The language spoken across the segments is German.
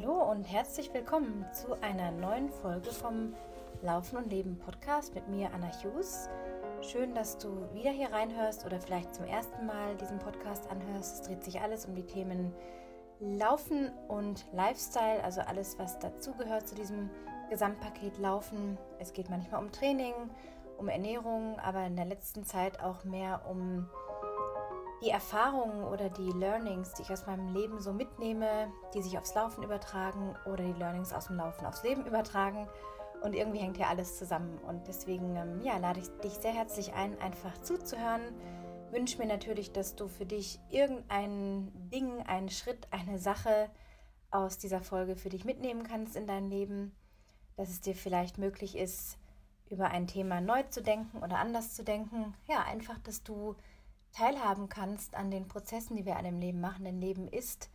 Hallo und herzlich willkommen zu einer neuen Folge vom Laufen und Leben Podcast mit mir, Anna Hughes. Schön, dass du wieder hier reinhörst oder vielleicht zum ersten Mal diesen Podcast anhörst. Es dreht sich alles um die Themen Laufen und Lifestyle, also alles, was dazugehört zu diesem Gesamtpaket Laufen. Es geht manchmal um Training, um Ernährung, aber in der letzten Zeit auch mehr um die Erfahrungen oder die Learnings, die ich aus meinem Leben so mitnehme, die sich aufs Laufen übertragen oder die Learnings aus dem Laufen aufs Leben übertragen. Und irgendwie hängt hier alles zusammen. Und deswegen ähm, ja, lade ich dich sehr herzlich ein, einfach zuzuhören. Wünsche mir natürlich, dass du für dich irgendein Ding, einen Schritt, eine Sache aus dieser Folge für dich mitnehmen kannst in dein Leben. Dass es dir vielleicht möglich ist, über ein Thema neu zu denken oder anders zu denken. Ja, einfach, dass du teilhaben kannst an den Prozessen, die wir an dem Leben machen. Denn Leben ist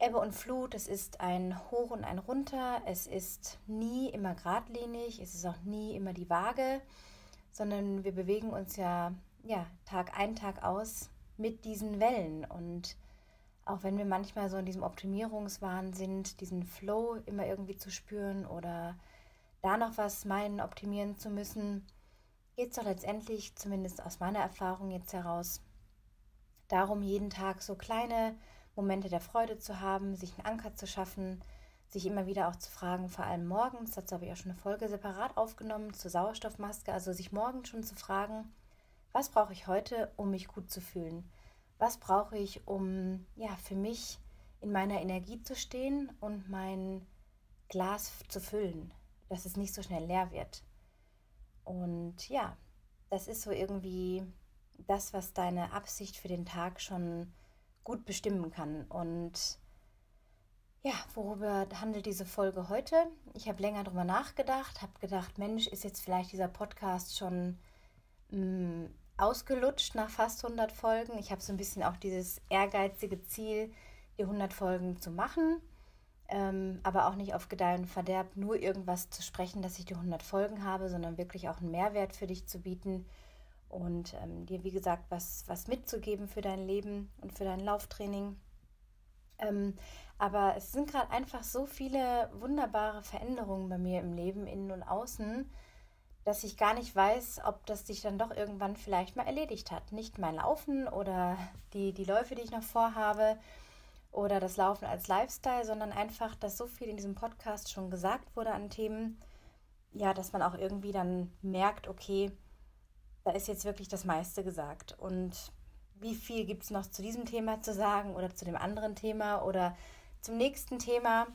Ebbe und Flut, es ist ein Hoch und ein Runter, es ist nie immer geradlinig, es ist auch nie immer die Waage, sondern wir bewegen uns ja, ja Tag ein, Tag aus mit diesen Wellen. Und auch wenn wir manchmal so in diesem Optimierungswahn sind, diesen Flow immer irgendwie zu spüren oder da noch was meinen, optimieren zu müssen, geht es doch letztendlich, zumindest aus meiner Erfahrung jetzt heraus, darum, jeden Tag so kleine Momente der Freude zu haben, sich einen Anker zu schaffen, sich immer wieder auch zu fragen, vor allem morgens, dazu habe ich auch schon eine Folge separat aufgenommen zur Sauerstoffmaske, also sich morgens schon zu fragen, was brauche ich heute, um mich gut zu fühlen? Was brauche ich, um ja für mich in meiner Energie zu stehen und mein Glas zu füllen, dass es nicht so schnell leer wird? Und ja, das ist so irgendwie das, was deine Absicht für den Tag schon gut bestimmen kann. Und ja, worüber handelt diese Folge heute? Ich habe länger darüber nachgedacht, habe gedacht, Mensch, ist jetzt vielleicht dieser Podcast schon mh, mm, ausgelutscht nach fast 100 Folgen. Ich habe so ein bisschen auch dieses ehrgeizige Ziel, die 100 Folgen zu machen ähm, aber auch nicht auf Gedeih und Verderb nur irgendwas zu sprechen, dass ich die 100 Folgen habe, sondern wirklich auch einen Mehrwert für dich zu bieten und ähm, dir, wie gesagt, was, was mitzugeben für dein Leben und für dein Lauftraining. Ähm, aber es sind gerade einfach so viele wunderbare Veränderungen bei mir im Leben, innen und außen, dass ich gar nicht weiß, ob das sich dann doch irgendwann vielleicht mal erledigt hat. Nicht mein Laufen oder die, die Läufe, die ich noch vorhabe, oder das Laufen als Lifestyle, sondern einfach, dass so viel in diesem Podcast schon gesagt wurde an Themen, ja, dass man auch irgendwie dann merkt, okay, da ist jetzt wirklich das meiste gesagt. Und wie viel gibt es noch zu diesem Thema zu sagen oder zu dem anderen Thema oder zum nächsten Thema?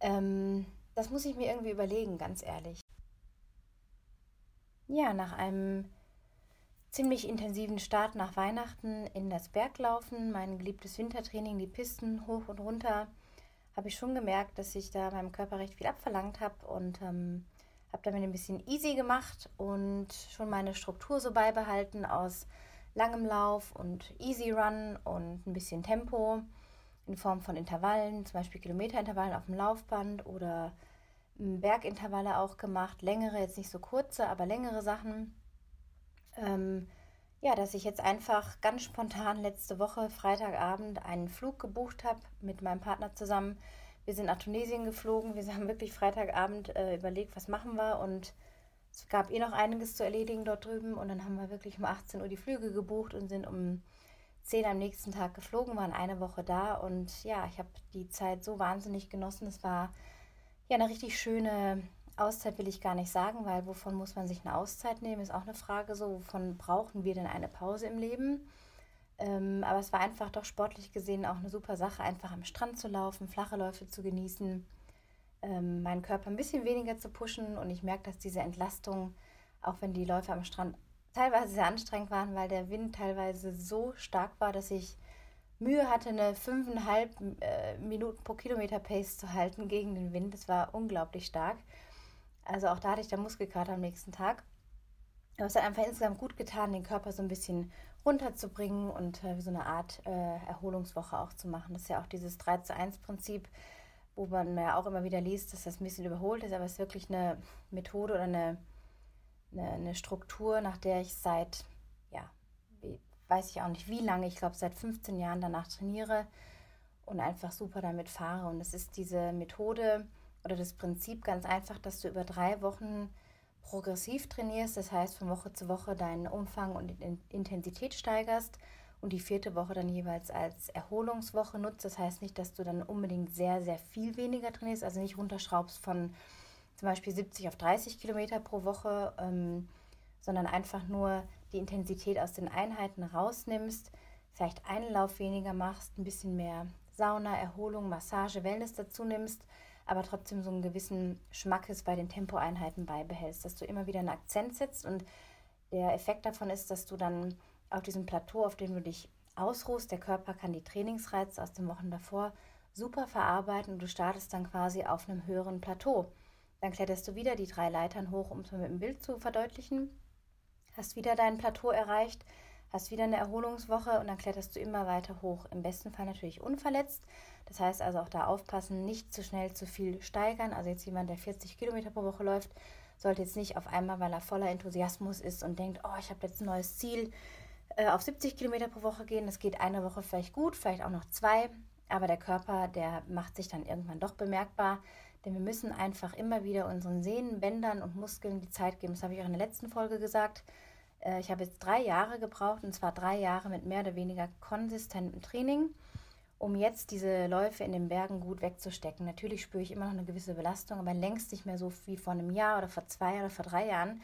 Ähm, das muss ich mir irgendwie überlegen, ganz ehrlich. Ja, nach einem ziemlich intensiven Start nach Weihnachten in das Berglaufen, mein geliebtes Wintertraining, die Pisten hoch und runter, habe ich schon gemerkt, dass ich da meinem Körper recht viel abverlangt habe und ähm, habe damit ein bisschen easy gemacht und schon meine Struktur so beibehalten aus langem Lauf und Easy Run und ein bisschen Tempo in Form von Intervallen, zum Beispiel Kilometerintervallen auf dem Laufband oder Bergintervalle auch gemacht, längere, jetzt nicht so kurze, aber längere Sachen ähm, ja, dass ich jetzt einfach ganz spontan letzte Woche, Freitagabend, einen Flug gebucht habe mit meinem Partner zusammen. Wir sind nach Tunesien geflogen. Wir haben wirklich Freitagabend äh, überlegt, was machen wir. Und es gab eh noch einiges zu erledigen dort drüben. Und dann haben wir wirklich um 18 Uhr die Flüge gebucht und sind um 10 am nächsten Tag geflogen, waren eine Woche da. Und ja, ich habe die Zeit so wahnsinnig genossen. Es war ja eine richtig schöne Auszeit will ich gar nicht sagen, weil wovon muss man sich eine Auszeit nehmen, ist auch eine Frage so, wovon brauchen wir denn eine Pause im Leben? Ähm, aber es war einfach doch sportlich gesehen auch eine super Sache, einfach am Strand zu laufen, flache Läufe zu genießen, ähm, meinen Körper ein bisschen weniger zu pushen und ich merke, dass diese Entlastung, auch wenn die Läufe am Strand teilweise sehr anstrengend waren, weil der Wind teilweise so stark war, dass ich Mühe hatte, eine 5,5 äh, Minuten pro Kilometer Pace zu halten gegen den Wind. Das war unglaublich stark. Also auch da hatte ich dann Muskelkater am nächsten Tag. Aber es hat einfach insgesamt gut getan, den Körper so ein bisschen runterzubringen und äh, so eine Art äh, Erholungswoche auch zu machen. Das ist ja auch dieses 3 zu 1 Prinzip, wo man ja auch immer wieder liest, dass das ein bisschen überholt ist, aber es ist wirklich eine Methode oder eine, eine, eine Struktur, nach der ich seit, ja, wie, weiß ich auch nicht wie lange, ich glaube seit 15 Jahren danach trainiere und einfach super damit fahre. Und es ist diese Methode oder das Prinzip ganz einfach, dass du über drei Wochen progressiv trainierst, das heißt von Woche zu Woche deinen Umfang und Intensität steigerst und die vierte Woche dann jeweils als Erholungswoche nutzt. Das heißt nicht, dass du dann unbedingt sehr, sehr viel weniger trainierst, also nicht runterschraubst von zum Beispiel 70 auf 30 Kilometer pro Woche, ähm, sondern einfach nur die Intensität aus den Einheiten rausnimmst, vielleicht einen Lauf weniger machst, ein bisschen mehr Sauna, Erholung, Massage, Wellness dazu nimmst, aber trotzdem so einen gewissen Schmackes bei den Tempoeinheiten beibehältst, dass du immer wieder einen Akzent setzt und der Effekt davon ist, dass du dann auf diesem Plateau, auf dem du dich ausruhst, der Körper kann die Trainingsreize aus den Wochen davor super verarbeiten und du startest dann quasi auf einem höheren Plateau. Dann kletterst du wieder die drei Leitern hoch, um es mit dem Bild zu verdeutlichen, hast wieder dein Plateau erreicht, hast wieder eine Erholungswoche und dann kletterst du immer weiter hoch. Im besten Fall natürlich unverletzt. Das heißt also auch da aufpassen, nicht zu schnell zu viel steigern. Also jetzt jemand, der 40 Kilometer pro Woche läuft, sollte jetzt nicht auf einmal, weil er voller Enthusiasmus ist und denkt, oh, ich habe jetzt ein neues Ziel, äh, auf 70 Kilometer pro Woche gehen. Das geht eine Woche vielleicht gut, vielleicht auch noch zwei. Aber der Körper, der macht sich dann irgendwann doch bemerkbar. Denn wir müssen einfach immer wieder unseren Sehnen, Bändern und Muskeln die Zeit geben. Das habe ich auch in der letzten Folge gesagt. Äh, ich habe jetzt drei Jahre gebraucht, und zwar drei Jahre mit mehr oder weniger konsistentem Training, um jetzt diese Läufe in den Bergen gut wegzustecken. Natürlich spüre ich immer noch eine gewisse Belastung, aber längst nicht mehr so wie vor einem Jahr oder vor zwei oder vor drei Jahren,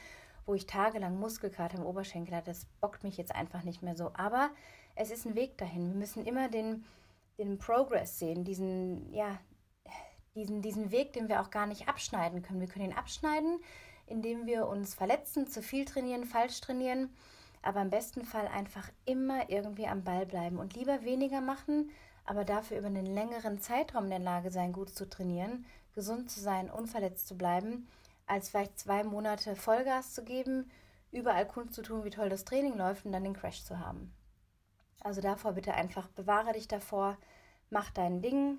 wo ich tagelang Muskelkater im Oberschenkel hatte. Das bockt mich jetzt einfach nicht mehr so. Aber es ist ein Weg dahin. Wir müssen immer den, den Progress sehen, diesen, ja, diesen, diesen Weg, den wir auch gar nicht abschneiden können. Wir können ihn abschneiden, indem wir uns verletzen, zu viel trainieren, falsch trainieren, aber im besten Fall einfach immer irgendwie am Ball bleiben und lieber weniger machen, aber dafür über einen längeren Zeitraum in der Lage sein, gut zu trainieren, gesund zu sein, unverletzt zu bleiben, als vielleicht zwei Monate Vollgas zu geben, überall Kunst zu tun, wie toll das Training läuft und dann den Crash zu haben. Also davor bitte einfach bewahre dich davor, mach dein Ding,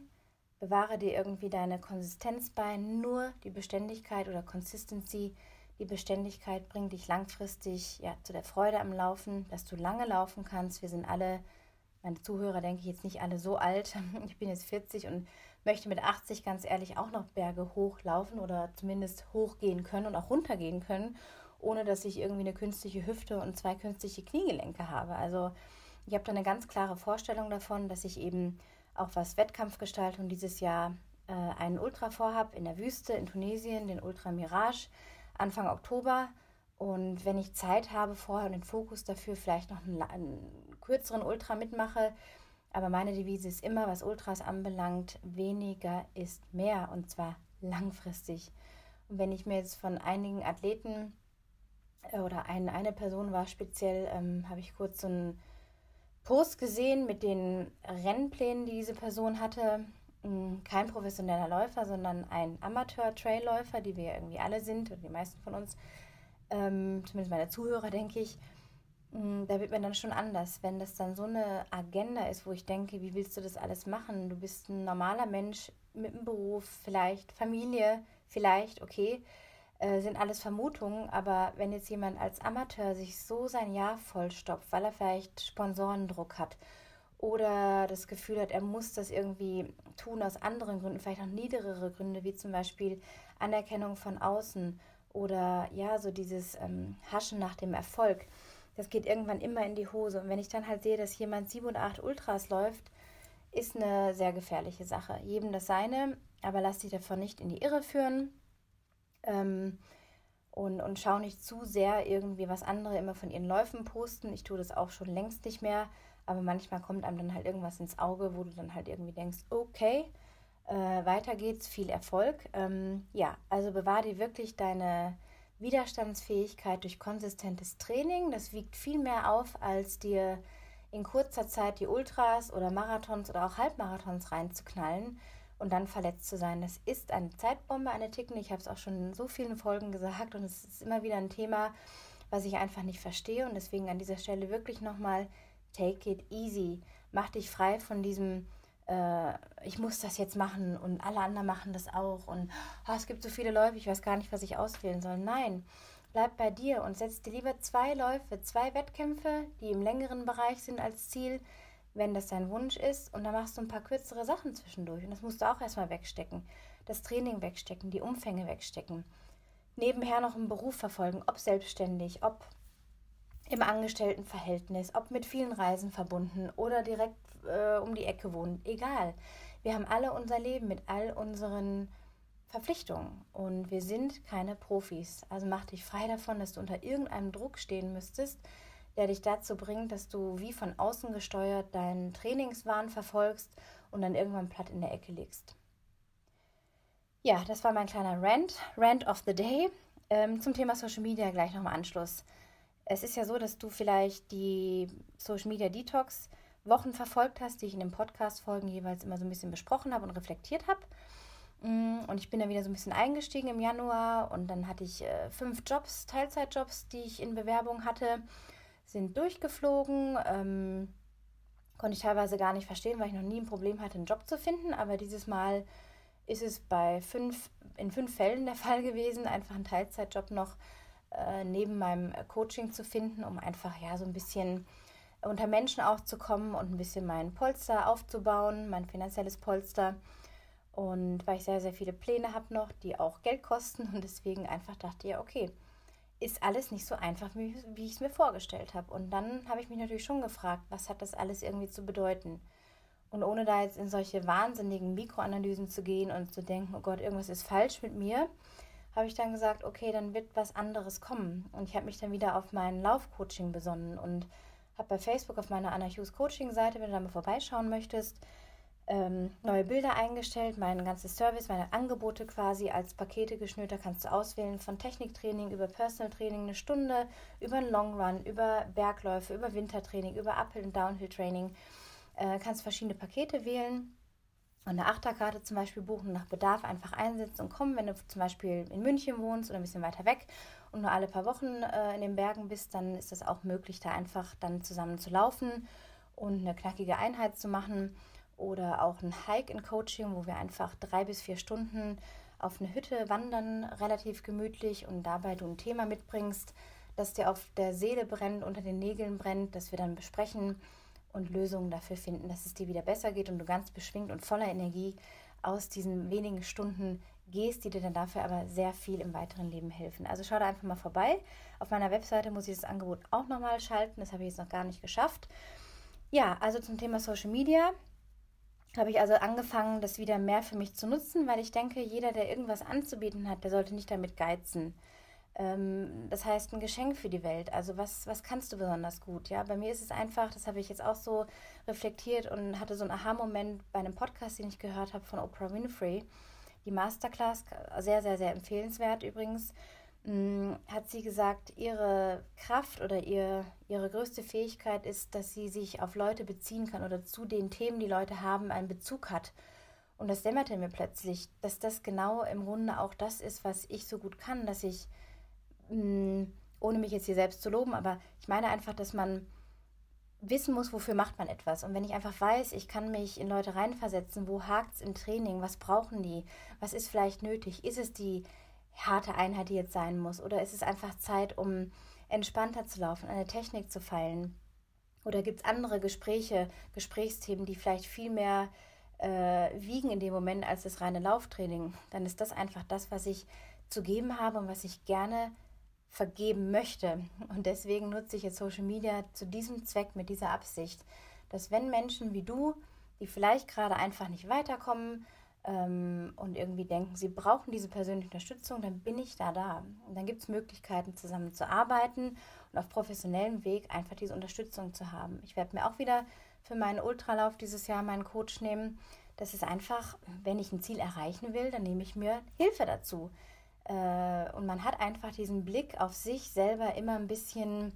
bewahre dir irgendwie deine Konsistenz bei. Nur die Beständigkeit oder Consistency, die Beständigkeit bringt dich langfristig ja, zu der Freude am Laufen, dass du lange laufen kannst. Wir sind alle, meine Zuhörer denke ich jetzt nicht alle so alt. Ich bin jetzt 40 und möchte mit 80 ganz ehrlich auch noch Berge hochlaufen oder zumindest hochgehen können und auch runtergehen können, ohne dass ich irgendwie eine künstliche Hüfte und zwei künstliche Kniegelenke habe. Also ich habe da eine ganz klare Vorstellung davon, dass ich eben auch was Wettkampfgestaltung dieses Jahr äh, einen Ultra vorhab in der Wüste in Tunesien, den Ultra Mirage, Anfang Oktober. Und wenn ich Zeit habe vorher und den Fokus dafür vielleicht noch einen, einen kürzeren Ultra mitmache, aber meine Devise ist immer, was Ultras anbelangt, weniger ist mehr und zwar langfristig. Und wenn ich mir jetzt von einigen Athleten äh, oder ein, eine Person war speziell, ähm, habe ich kurz so ein Post gesehen mit den Rennplänen, die diese Person hatte. Hm, kein professioneller Läufer, sondern ein Amateur-Trailläufer, die wir irgendwie alle sind, oder die meisten von uns, ähm, zumindest meine Zuhörer, denke ich. Hm, da wird mir dann schon anders, wenn das dann so eine Agenda ist, wo ich denke, wie willst du das alles machen? Du bist ein normaler Mensch mit einem Beruf, vielleicht Familie, vielleicht, okay. Äh, sind alles Vermutungen, aber wenn jetzt jemand als Amateur sich so sein Jahr vollstopft, weil er vielleicht Sponsorendruck hat oder das Gefühl hat, er muss das irgendwie tun aus anderen Gründen, vielleicht auch niedrigere Gründe, wie zum Beispiel Anerkennung von außen oder ja, so dieses ähm, Haschen nach dem Erfolg, das geht irgendwann immer in die Hose. Und wenn ich dann halt sehe, dass jemand sieben und acht Ultras läuft, ist eine sehr gefährliche Sache. Jedem das seine, aber lass dich davon nicht in die Irre führen ähm, und, und schau nicht zu sehr irgendwie, was andere immer von ihren Läufen posten. Ich tue das auch schon längst nicht mehr, aber manchmal kommt einem dann halt irgendwas ins Auge, wo du dann halt irgendwie denkst, okay, äh, weiter geht's, viel Erfolg. Ähm, ja, also bewahr dir wirklich deine Widerstandsfähigkeit durch konsistentes Training. Das wiegt viel mehr auf, als dir in kurzer Zeit die Ultras oder Marathons oder auch Halbmarathons reinzuknallen und dann verletzt zu sein. Das ist eine Zeitbombe, eine Ticken. Ich habe es auch schon in so vielen Folgen gesagt und es ist immer wieder ein Thema, was ich einfach nicht verstehe. Und deswegen an dieser Stelle wirklich nochmal, take it easy. Mach dich frei von diesem, äh, ich muss das jetzt machen und alle anderen machen das auch. Und oh, es gibt so viele Läufe, ich weiß gar nicht, was ich auswählen soll. Nein, bleib bei dir und setz dir lieber zwei Läufe, zwei Wettkämpfe, die im längeren Bereich sind als Ziel wenn das dein Wunsch ist. Und dann machst du ein paar kürzere Sachen zwischendurch. Und das musst du auch erstmal wegstecken. Das Training wegstecken, die Umfänge wegstecken. Nebenher noch einen Beruf verfolgen, ob selbstständig, ob im Angestelltenverhältnis, ob mit vielen Reisen verbunden oder direkt äh, um die Ecke wohnen. Egal. Wir haben alle unser Leben mit all unseren Verpflichtungen und wir sind keine Profis. Also mach dich frei davon, dass du unter irgendeinem Druck stehen müsstest, der dich dazu bringt, dass du wie von außen gesteuert deinen Trainingswahn verfolgst und dann irgendwann platt in der Ecke liegst. Ja, das war mein kleiner Rant, Rant of the Day. Ähm, zum Thema Social Media gleich nochmal Anschluss. Es ist ja so, dass du vielleicht die Social Media Detox Wochen verfolgt hast, die ich in den Podcast-Folgen jeweils immer so ein bisschen besprochen habe und reflektiert habe. Mm, und ich bin dann wieder so ein bisschen eingestiegen im Januar und dann hatte ich äh, fünf Jobs, Teilzeitjobs, die ich in Bewerbung hatte sind durchgeflogen. Ähm, konnte ich teilweise gar nicht verstehen, weil ich noch nie ein Problem hatte, einen Job zu finden. Aber dieses Mal ist es bei fünf, in fünf Fällen der Fall gewesen, einfach einen Teilzeitjob noch äh, neben meinem Coaching zu finden, um einfach ja so ein bisschen unter Menschen auch zu kommen und ein bisschen mein Polster aufzubauen, mein finanzielles Polster. Und weil ich sehr, sehr viele Pläne habe noch, die auch Geld kosten und deswegen einfach dachte, ja, okay, ist alles nicht so einfach, wie, ich es mir vorgestellt habe. Und dann habe ich mich natürlich schon gefragt, was hat das alles irgendwie zu bedeuten? Und ohne da jetzt in solche wahnsinnigen Mikroanalysen zu gehen und zu denken, oh Gott, irgendwas ist falsch mit mir, habe ich dann gesagt, okay, dann wird was anderes kommen. Und ich habe mich dann wieder auf mein Laufcoaching besonnen und habe bei Facebook auf meiner Anna Hughes Coaching Seite, wenn du da mal vorbeischauen möchtest, ähm, neue Bilder eingestellt, mein ganzes Service, meine Angebote quasi als Pakete geschnürt. Da kannst du auswählen von Techniktraining über Personal Training eine Stunde, über einen Long Run, über Bergläufe, über Wintertraining, über Uphill- und Downhill-Training. Äh, kannst verschiedene Pakete wählen und eine Achterkarte zum Beispiel buchen, nach Bedarf einfach einsetzen und kommen. Wenn du zum Beispiel in München wohnst oder ein bisschen weiter weg und nur alle paar Wochen äh, in den Bergen bist, dann ist das auch möglich, da einfach dann zusammen zu laufen und eine knackige Einheit zu machen oder auch ein Hike in Coaching, wo wir einfach drei bis vier Stunden auf eine Hütte wandern, relativ gemütlich und dabei du ein Thema mitbringst, das dir auf der Seele brennt, unter den Nägeln brennt, das wir dann besprechen und Lösungen dafür finden, dass es dir wieder besser geht und du ganz beschwingt und voller Energie aus diesen wenigen Stunden gehst, die dir dann dafür aber sehr viel im weiteren Leben helfen. Also schau da einfach mal vorbei. Auf meiner Webseite muss ich das Angebot auch nochmal schalten. Das habe ich jetzt noch gar nicht geschafft. Ja, also zum Thema Social Media habe ich also angefangen, das wieder mehr für mich zu nutzen, weil ich denke, jeder, der irgendwas anzubieten hat, der sollte nicht damit geizen. Ähm, das heißt, ein Geschenk für die Welt. Also was, was kannst du besonders gut? Ja, bei mir ist es einfach, das habe ich jetzt auch so reflektiert und hatte so einen Aha-Moment bei einem Podcast, den ich gehört habe von Oprah Winfrey. Die Masterclass, sehr, sehr, sehr empfehlenswert übrigens. Mm, hat sie gesagt, ihre Kraft oder ihr, ihre größte Fähigkeit ist, dass sie sich auf Leute beziehen kann oder zu den Themen, die Leute haben, einen Bezug hat. Und das dämmerte mir plötzlich, dass das genau im Grunde auch das ist, was ich so gut kann, dass ich, mm, ohne mich jetzt hier selbst zu loben, aber ich meine einfach, dass man wissen muss, wofür macht man etwas. Und wenn ich einfach weiß, ich kann mich in Leute reinversetzen, wo hakt es im Training, was brauchen die, was ist vielleicht nötig, ist es die harte Einheit, die jetzt sein muss? Oder ist es einfach Zeit, um entspannter zu laufen, eine Technik zu feilen? Oder gibt es andere Gespräche, Gesprächsthemen, die vielleicht viel mehr äh, wiegen in dem Moment als das reine Lauftraining? Dann ist das einfach das, was ich zu geben habe und was ich gerne vergeben möchte. Und deswegen nutze ich jetzt Social Media zu diesem Zweck, mit dieser Absicht, dass wenn Menschen wie du, die vielleicht gerade einfach nicht weiterkommen, ähm, und irgendwie denken, sie brauchen diese persönliche Unterstützung, dann bin ich da da. Und dann gibt es Möglichkeiten, zusammen zu arbeiten und auf professionellem Weg einfach diese Unterstützung zu haben. Ich werde mir auch wieder für meinen Ultralauf dieses Jahr meinen Coach nehmen. Das ist einfach, wenn ich ein Ziel erreichen will, dann nehme ich mir Hilfe dazu. Äh, und man hat einfach diesen Blick auf sich selber immer ein bisschen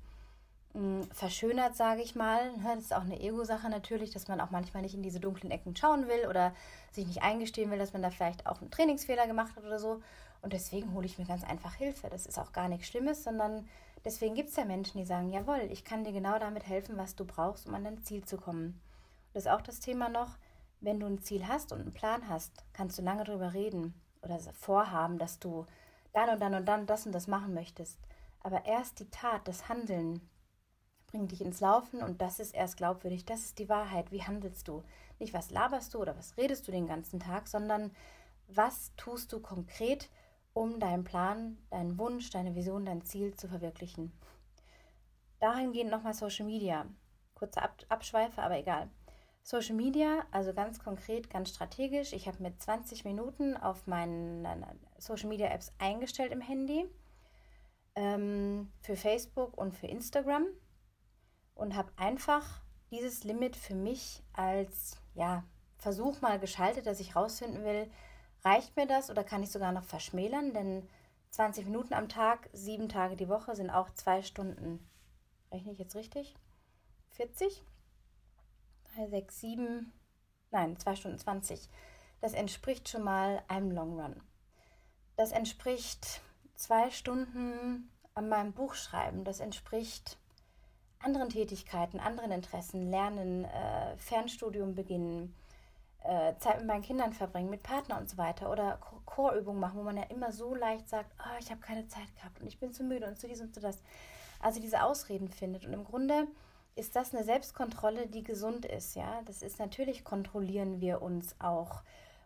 verschönert, sage ich mal. Ne, das ist auch eine Ego-Sache natürlich, dass man auch manchmal nicht in diese dunklen Ecken schauen will oder sich nicht eingestehen will, dass man da vielleicht auch einen Trainingsfehler gemacht hat oder so. Und deswegen hole ich mir ganz einfach Hilfe. Das ist auch gar nichts Schlimmes, sondern deswegen gibt es ja Menschen, die sagen, jawohl, ich kann dir genau damit helfen, was du brauchst, um an dein Ziel zu kommen. Und das ist auch das Thema noch, wenn du ein Ziel hast und einen Plan hast, kannst du lange darüber reden oder vorhaben, dass du dann und dann und dann das und das machen möchtest. Aber erst die Tat, das Handeln, bringt dich ins Laufen und das ist erst glaubwürdig. Das ist die Wahrheit. Wie handelst du? Nicht, was laberst du oder was redest du den ganzen Tag, sondern was tust du konkret, um deinen Plan, deinen Wunsch, deine Vision, dein Ziel zu verwirklichen. Dahingehend nochmal Social Media. Kurzer Ab Abschweife, aber egal. Social Media, also ganz konkret, ganz strategisch. Ich habe mit 20 Minuten auf meinen Social Media Apps eingestellt im Handy. Ähm, für Facebook und für Instagram. Und habe einfach dieses Limit für mich als ja, Versuch mal geschaltet, dass ich rausfinden will, reicht mir das oder kann ich sogar noch verschmälern? Denn 20 Minuten am Tag, sieben Tage die Woche sind auch zwei Stunden. Rechne ich jetzt richtig? 40? 3, 6, 7, nein, 2 Stunden 20. Das entspricht schon mal einem Long Run. Das entspricht zwei Stunden an meinem Buch schreiben. Das entspricht anderen Tätigkeiten, anderen Interessen, Lernen, äh, Fernstudium beginnen, äh, Zeit mit meinen Kindern verbringen, mit Partner und so weiter oder Chorübungen machen, wo man ja immer so leicht sagt, oh, ich habe keine Zeit gehabt und ich bin zu müde und zu dies und zu das. Also diese Ausreden findet. Und im Grunde ist das eine Selbstkontrolle, die gesund ist, ja. Das ist natürlich, kontrollieren wir uns auch.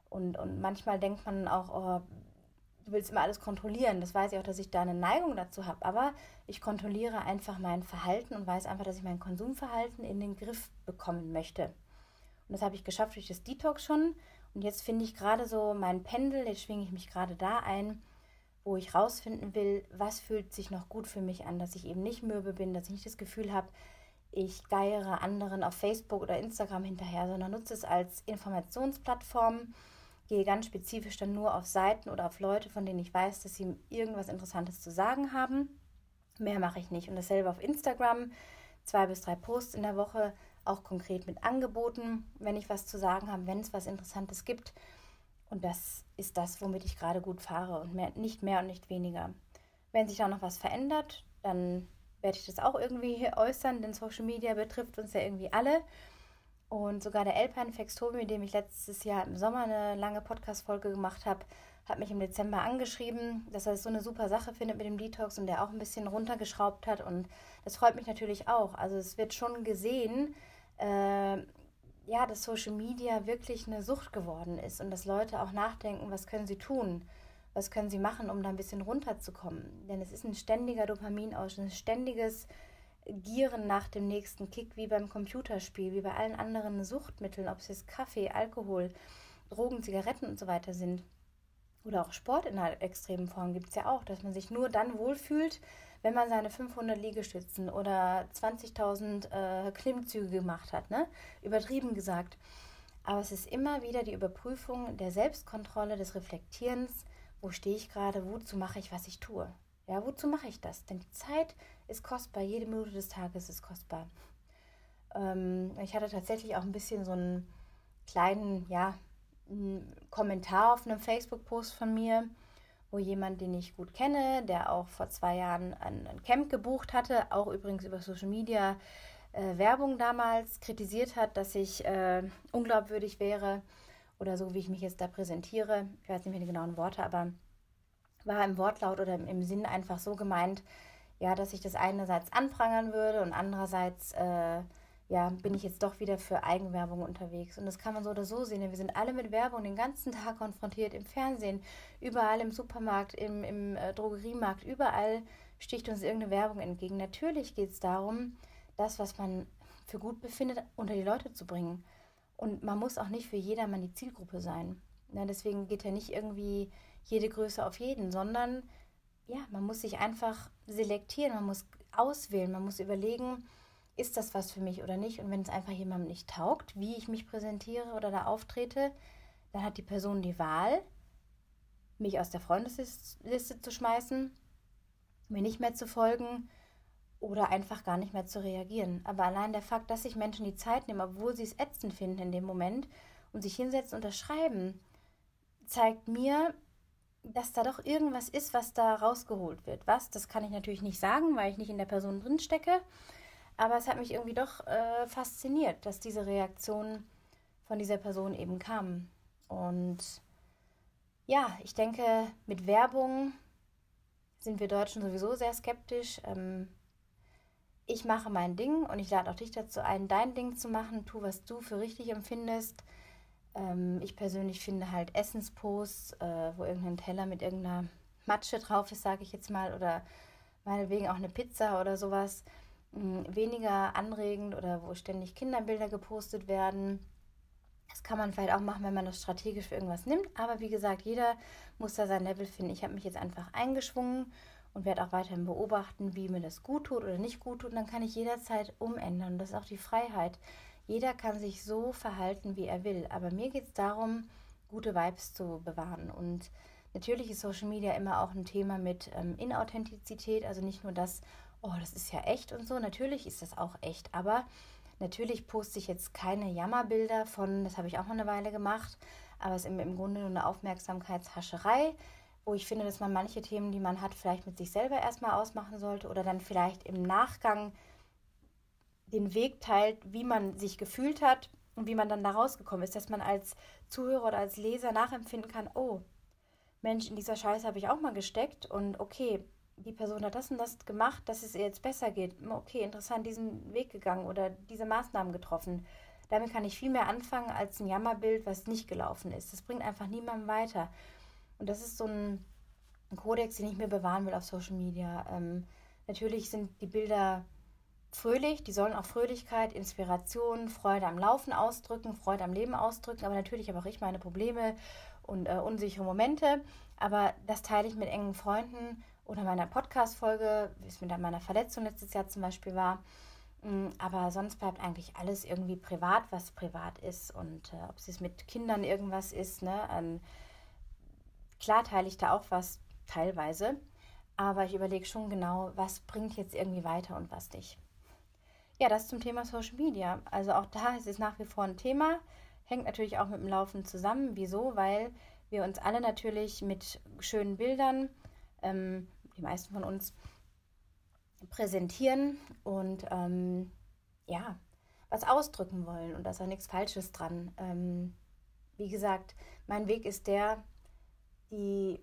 Und, und manchmal denkt man auch, oh, du willst immer alles kontrollieren. Das weiß ich auch, dass ich da eine Neigung dazu habe. Aber ich kontrolliere einfach mein Verhalten und weiß einfach, dass ich mein Konsumverhalten in den Griff bekommen möchte. Und das habe ich geschafft durch das Detox schon. Und jetzt finde ich gerade so mein Pendel, jetzt schwinge ich mich gerade da ein, wo ich rausfinden will, was fühlt sich noch gut für mich an, dass ich eben nicht mürbe bin, dass ich nicht das Gefühl habe, ich geiere anderen auf Facebook oder Instagram hinterher, sondern nutze es als Informationsplattform, gehe ganz spezifisch dann nur auf Seiten oder auf Leute, von denen ich weiß, dass sie irgendwas Interessantes zu sagen haben. Mehr mache ich nicht. Und dasselbe auf Instagram, zwei bis drei Posts in der Woche, auch konkret mit Angeboten, wenn ich was zu sagen habe, wenn es was Interessantes gibt. Und das ist das, womit ich gerade gut fahre und mehr, nicht mehr und nicht weniger. Wenn sich da noch was verändert, dann werde ich das auch irgendwie äußern, denn Social Media betrifft uns ja irgendwie alle. Und sogar der Alpine Fextobi, mit dem ich letztes Jahr im Sommer eine lange Podcast-Folge gemacht habe, hat mich im Dezember angeschrieben, dass er es so eine super Sache findet mit dem Detox und der auch ein bisschen runtergeschraubt hat. Und das freut mich natürlich auch. Also es wird schon gesehen, äh, ja, dass Social Media wirklich eine Sucht geworden ist und dass Leute auch nachdenken, was können sie tun, was können sie machen, um da ein bisschen runterzukommen. Denn es ist ein ständiger Dopaminausstoß, ein ständiges Gieren nach dem nächsten Kick, wie beim Computerspiel, wie bei allen anderen Suchtmitteln, ob es jetzt Kaffee, Alkohol, Drogen, Zigaretten und so weiter sind. Oder auch Sport in einer extremen Form gibt es ja auch, dass man sich nur dann wohlfühlt, wenn man seine 500 Liegestützen oder 20.000 äh, Klimmzüge gemacht hat, ne? übertrieben gesagt. Aber es ist immer wieder die Überprüfung der Selbstkontrolle, des Reflektierens, wo stehe ich gerade, wozu mache ich, was ich tue. Ja, wozu mache ich das? Denn die Zeit ist kostbar, jede Minute des Tages ist kostbar. Ähm, ich hatte tatsächlich auch ein bisschen so einen kleinen, ja, einen Kommentar auf einem Facebook-Post von mir, wo jemand, den ich gut kenne, der auch vor zwei Jahren ein, ein Camp gebucht hatte, auch übrigens über Social Media äh, Werbung damals, kritisiert hat, dass ich äh, unglaubwürdig wäre oder so, wie ich mich jetzt da präsentiere. Ich weiß nicht mehr die genauen Worte, aber war im Wortlaut oder im, im Sinn einfach so gemeint, ja, dass ich das einerseits anprangern würde und andererseits äh, ja, bin ich jetzt doch wieder für Eigenwerbung unterwegs. Und das kann man so oder so sehen. Wir sind alle mit Werbung den ganzen Tag konfrontiert, im Fernsehen, überall im Supermarkt, im, im äh, Drogeriemarkt, überall sticht uns irgendeine Werbung entgegen. Natürlich geht es darum, das, was man für gut befindet, unter die Leute zu bringen. Und man muss auch nicht für jedermann die Zielgruppe sein. Ja, deswegen geht ja nicht irgendwie jede Größe auf jeden, sondern ja, man muss sich einfach selektieren, man muss auswählen, man muss überlegen, ist das was für mich oder nicht? Und wenn es einfach jemandem nicht taugt, wie ich mich präsentiere oder da auftrete, dann hat die Person die Wahl, mich aus der Freundesliste zu schmeißen, mir nicht mehr zu folgen oder einfach gar nicht mehr zu reagieren. Aber allein der Fakt, dass sich Menschen die Zeit nehmen, obwohl sie es ätzend finden in dem Moment und sich hinsetzen und das schreiben, zeigt mir, dass da doch irgendwas ist, was da rausgeholt wird. Was, das kann ich natürlich nicht sagen, weil ich nicht in der Person drin stecke. Aber es hat mich irgendwie doch äh, fasziniert, dass diese Reaktion von dieser Person eben kam. Und ja, ich denke, mit Werbung sind wir Deutschen sowieso sehr skeptisch. Ähm, ich mache mein Ding und ich lade auch dich dazu ein, dein Ding zu machen. Tu, was du für richtig empfindest. Ähm, ich persönlich finde halt Essensposts, äh, wo irgendein Teller mit irgendeiner Matsche drauf ist, sage ich jetzt mal, oder meinetwegen auch eine Pizza oder sowas, mh, weniger anregend oder wo ständig Kinderbilder gepostet werden. Das kann man vielleicht auch machen, wenn man das strategisch für irgendwas nimmt. Aber wie gesagt, jeder muss da sein Level finden. Ich habe mich jetzt einfach eingeschwungen und werde auch weiterhin beobachten, wie mir das gut tut oder nicht gut tut. Und dann kann ich jederzeit umändern. Das ist auch die Freiheit. Jeder kann sich so verhalten, wie er will. Aber mir geht es darum, gute Vibes zu bewahren. Und natürlich ist Social Media immer auch ein Thema mit ähm, Inauthentizität. Also nicht nur das, oh, das ist ja echt und so. Natürlich ist das auch echt. Aber natürlich poste ich jetzt keine Jammerbilder von, das habe ich auch mal eine Weile gemacht. Aber es ist im, im Grunde nur eine Aufmerksamkeitshascherei wo ich finde, dass man manche Themen, die man hat, vielleicht mit sich selber erstmal ausmachen sollte oder dann vielleicht im Nachgang den Weg teilt, wie man sich gefühlt hat und wie man dann da rausgekommen ist, dass man als Zuhörer oder als Leser nachempfinden kann, oh, Mensch, in dieser Scheiße habe ich auch mal gesteckt und okay, die Person hat das und das gemacht, dass es ihr jetzt besser geht. Okay, interessant, diesen Weg gegangen oder diese Maßnahmen getroffen. Damit kann ich viel mehr anfangen als ein Jammerbild, was nicht gelaufen ist. Das bringt einfach niemandem weiter. Und das ist so ein Kodex, den ich mir bewahren will auf Social Media. Ähm, natürlich sind die Bilder fröhlich, die sollen auch Fröhlichkeit, Inspiration, Freude am Laufen ausdrücken, Freude am Leben ausdrücken, aber natürlich habe auch ich meine Probleme und äh, unsichere Momente. Aber das teile ich mit engen Freunden oder meiner Podcast-Folge, wie es mit meiner Verletzung letztes Jahr zum Beispiel war. Mm, aber sonst bleibt eigentlich alles irgendwie privat, was privat ist. Und äh, ob es mit Kindern irgendwas ist, ne? Ähm, Klar teile ich da auch was teilweise, aber ich überlege schon genau, was bringt jetzt irgendwie weiter und was nicht. Ja, das zum Thema Social Media. Also auch da ist es nach wie vor ein Thema, hängt natürlich auch mit dem Laufen zusammen. Wieso? Weil wir uns alle natürlich mit schönen Bildern, ähm, die meisten von uns, präsentieren und ähm, ja, was ausdrücken wollen und da ist auch nichts Falsches dran. Ähm, wie gesagt, mein Weg ist der, die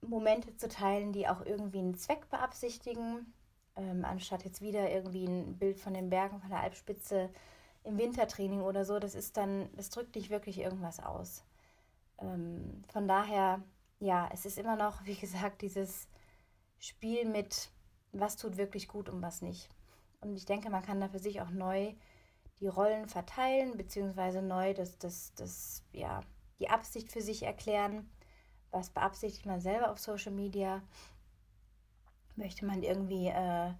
Momente zu teilen, die auch irgendwie einen Zweck beabsichtigen, ähm, anstatt jetzt wieder irgendwie ein Bild von den Bergen, von der Alpspitze im Wintertraining oder so. Das ist dann, das drückt nicht wirklich irgendwas aus. Ähm, von daher, ja, es ist immer noch, wie gesagt, dieses Spiel mit, was tut wirklich gut und was nicht. Und ich denke, man kann da für sich auch neu die Rollen verteilen, beziehungsweise neu das, das, das, ja, die Absicht für sich erklären. Was beabsichtigt man selber auf Social Media? Möchte man irgendwie äh,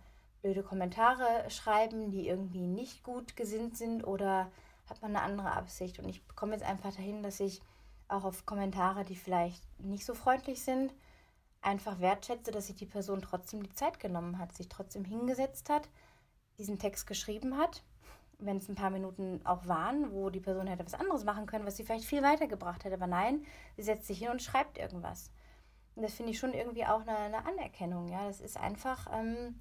blöde Kommentare schreiben, die irgendwie nicht gut gesinnt sind oder hat man eine andere Absicht? Und ich komme jetzt einfach dahin, dass ich auch auf Kommentare, die vielleicht nicht so freundlich sind, einfach wertschätze, dass sich die Person trotzdem die Zeit genommen hat, sich trotzdem hingesetzt hat, diesen Text geschrieben hat wenn es ein paar Minuten auch waren, wo die Person hätte was anderes machen können, was sie vielleicht viel weitergebracht hätte. Aber nein, sie setzt sich hin und schreibt irgendwas. Und das finde ich schon irgendwie auch eine, eine, Anerkennung. Ja, das ist einfach ähm,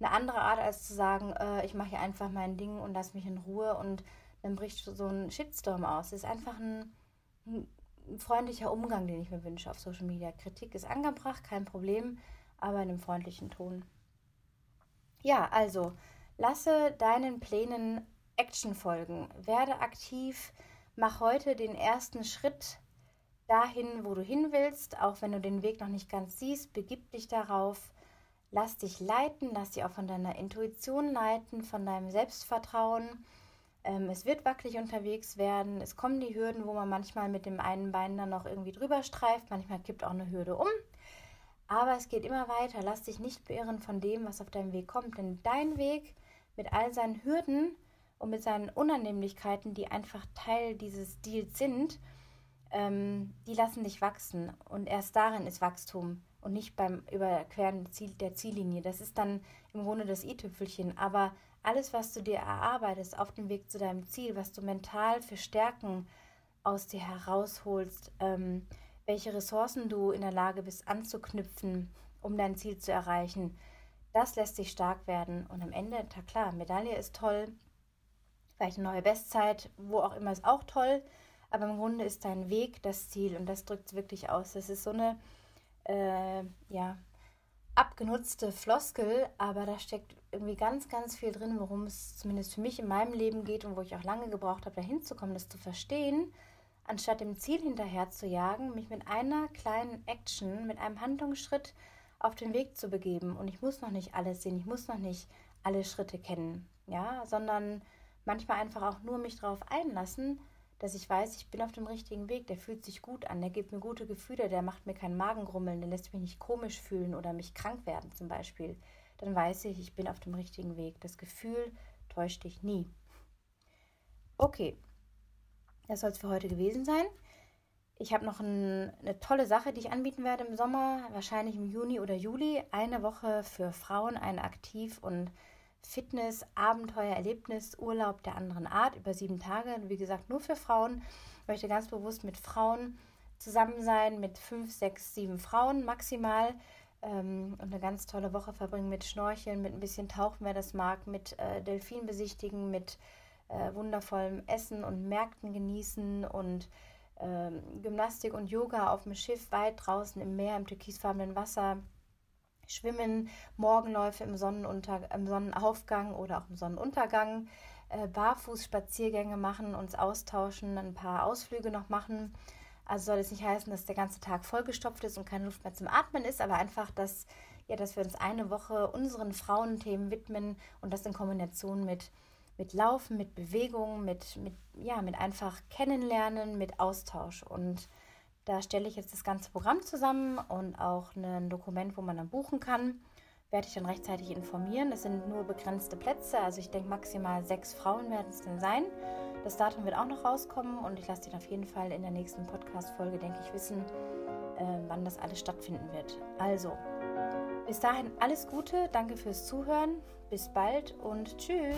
eine andere Art, als zu sagen, äh, ich mache hier einfach mein Ding und lass mich in Ruhe und dann bricht so ein Shitstorm aus. Das ist einfach ein, ein freundlicher Umgang, den ich mir wünsche auf Social Media. Kritik ist angebracht, kein Problem, aber in einem freundlichen Ton. Ja, also lasse deinen Plänen Action folgen. Werde aktiv, mach heute den ersten Schritt dahin, wo du hin willst, auch wenn du den Weg noch nicht ganz siehst, begib dich darauf, lass dich leiten, lass dich auch von deiner Intuition leiten, von deinem Selbstvertrauen. Ähm, es wird wackelig unterwegs werden, es kommen die Hürden, wo man manchmal mit dem einen Bein dann noch irgendwie drüber streift, manchmal kippt auch eine Hürde um. Aber es geht immer weiter. Lass dich nicht beirren von dem, was auf deinem Weg kommt. Denn dein Weg mit all seinen Hürden und mit seinen Unannehmlichkeiten, die einfach Teil dieses Deals sind, ähm, die lassen dich wachsen. Und erst darin ist Wachstum und nicht beim Überqueren der Ziellinie. Das ist dann im Grunde das i-Tüpfelchen. Aber alles, was du dir erarbeitest auf dem Weg zu deinem Ziel, was du mental für Stärken aus dir herausholst, ähm, welche Ressourcen du in der Lage bist anzuknüpfen, um dein Ziel zu erreichen, das lässt dich stark werden. Und am Ende, klar, Medaille ist toll, vielleicht eine neue Bestzeit, wo auch immer ist auch toll, aber im Grunde ist dein Weg das Ziel und das drückt es wirklich aus. Das ist so eine, äh, ja, abgenutzte Floskel, aber da steckt irgendwie ganz, ganz viel drin, worum es zumindest für mich in meinem Leben geht und wo ich auch lange gebraucht habe, da hinzukommen, das zu verstehen, anstatt dem Ziel hinterher zu jagen, mich mit einer kleinen Action, mit einem Handlungsschritt auf den Weg zu begeben. Und ich muss noch nicht alles sehen, ich muss noch nicht alle Schritte kennen, ja, sondern manchmal einfach auch nur mich darauf einlassen, dass ich weiß, ich bin auf dem richtigen Weg, der fühlt sich gut an, der gibt mir gute Gefühle, der macht mir keinen Magengrummeln, der lässt mich nicht komisch fühlen oder mich krank werden zum Beispiel, dann weiß ich, ich bin auf dem richtigen Weg. Das Gefühl täuscht dich nie. Okay, das soll es für heute gewesen sein. Ich habe noch ein, eine tolle Sache, die ich anbieten werde im Sommer, wahrscheinlich im Juni oder Juli. Eine Woche für Frauen, ein Aktiv- und Fitness, Abenteuer, Erlebnis, Urlaub der anderen Art über sieben Tage. Wie gesagt, nur für Frauen. Ich möchte ganz bewusst mit Frauen zusammen sein, mit fünf, sechs, sieben Frauen maximal. Ähm, und eine ganz tolle Woche verbringen mit Schnorcheln, mit ein bisschen Tauchen, wer das mag, mit äh, Delfin besichtigen, mit äh, wundervollem Essen und Märkten genießen und ähm, Gymnastik und Yoga auf dem Schiff weit draußen im Meer, im türkisfarbenen Wasser Schwimmen, Morgenläufe im, Sonnenunter im Sonnenaufgang oder auch im Sonnenuntergang, äh, Barfußspaziergänge machen, uns austauschen, ein paar Ausflüge noch machen. Also soll es nicht heißen, dass der ganze Tag vollgestopft ist und keine Luft mehr zum Atmen ist, aber einfach, dass, ja, dass wir uns eine Woche unseren Frauenthemen widmen und das in Kombination mit, mit Laufen, mit Bewegung, mit, mit, ja, mit einfach Kennenlernen, mit Austausch. Und da stelle ich jetzt das ganze Programm zusammen und auch ein Dokument, wo man dann buchen kann. Werde ich dann rechtzeitig informieren. Es sind nur begrenzte Plätze, also ich denke maximal sechs Frauen werden es denn sein. Das Datum wird auch noch rauskommen und ich lasse dich auf jeden Fall in der nächsten Podcast-Folge, denke ich, wissen, äh, wann das alles stattfinden wird. Also, bis dahin alles Gute, danke fürs Zuhören, bis bald und tschüss.